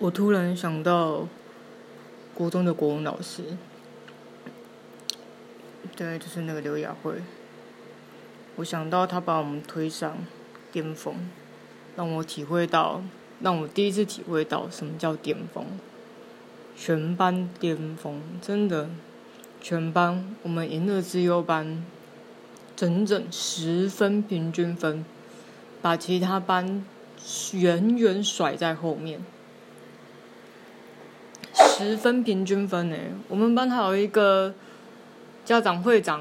我突然想到，国中的国文老师，对，就是那个刘雅慧。我想到他把我们推上巅峰，让我体会到，让我第一次体会到什么叫巅峰。全班巅峰，真的，全班我们赢了自优班，整整十分平均分，把其他班远远甩在后面。十分平均分诶，我们班还有一个家长会长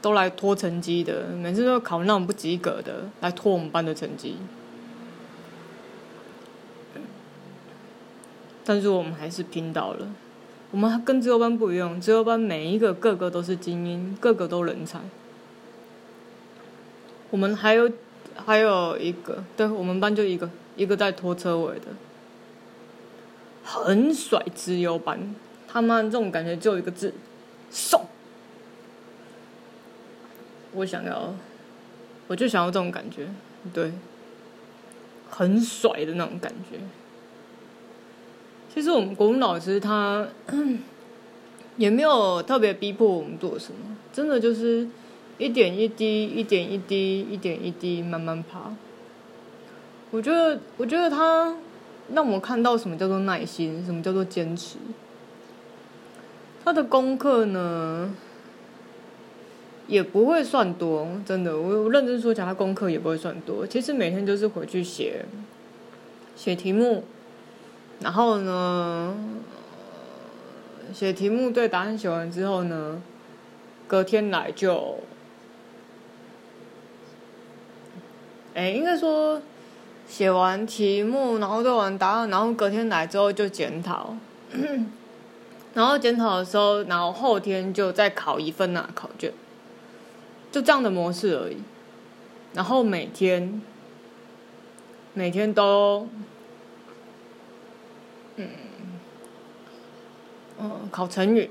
都来拖成绩的，每次都考那种不及格的来拖我们班的成绩。但是我们还是拼到了。我们跟自由班不一样，自由班每一个个个都是精英，个个都人才。我们还有还有一个，对我们班就一个，一个在拖车尾的。很甩自由班，他妈这种感觉只有一个字，送。我想要，我就想要这种感觉，对，很甩的那种感觉。其实我们国文老师他 也没有特别逼迫我们做什么，真的就是一点一滴，一点一滴，一点一滴慢慢爬。我觉得，我觉得他。让我看到什么叫做耐心，什么叫做坚持。他的功课呢，也不会算多，真的，我认真说讲，他功课也不会算多。其实每天就是回去写写题目，然后呢，写题目对答案写完之后呢，隔天来就，哎，应该说。写完题目，然后对完答案，然后隔天来之后就检讨，然后检讨的时候，然后后天就再考一份啊考卷，就这样的模式而已。然后每天，每天都，嗯，嗯，考成语，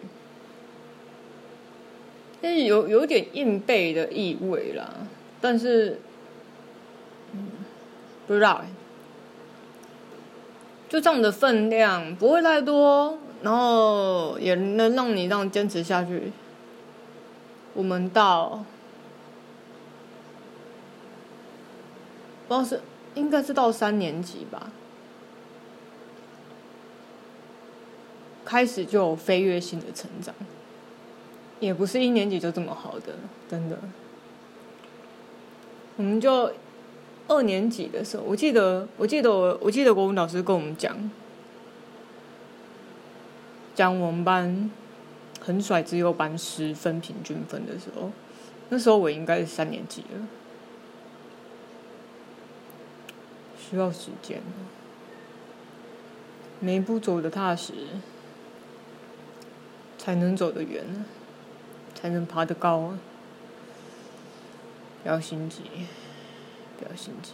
但是有有点硬背的意味啦，但是。嗯不知道哎，就这样的分量不会太多，然后也能让你这样坚持下去。我们到，不知道是应该是到三年级吧，开始就有飞跃性的成长，也不是一年级就这么好的，真的，我们就。二年级的时候，我记得，我记得我，我记得国文老师跟我们讲，讲我们班很甩只有班十分平均分的时候，那时候我应该是三年级了，需要时间，每一步走的踏实，才能走得远，才能爬得高，不要心急。不要心急。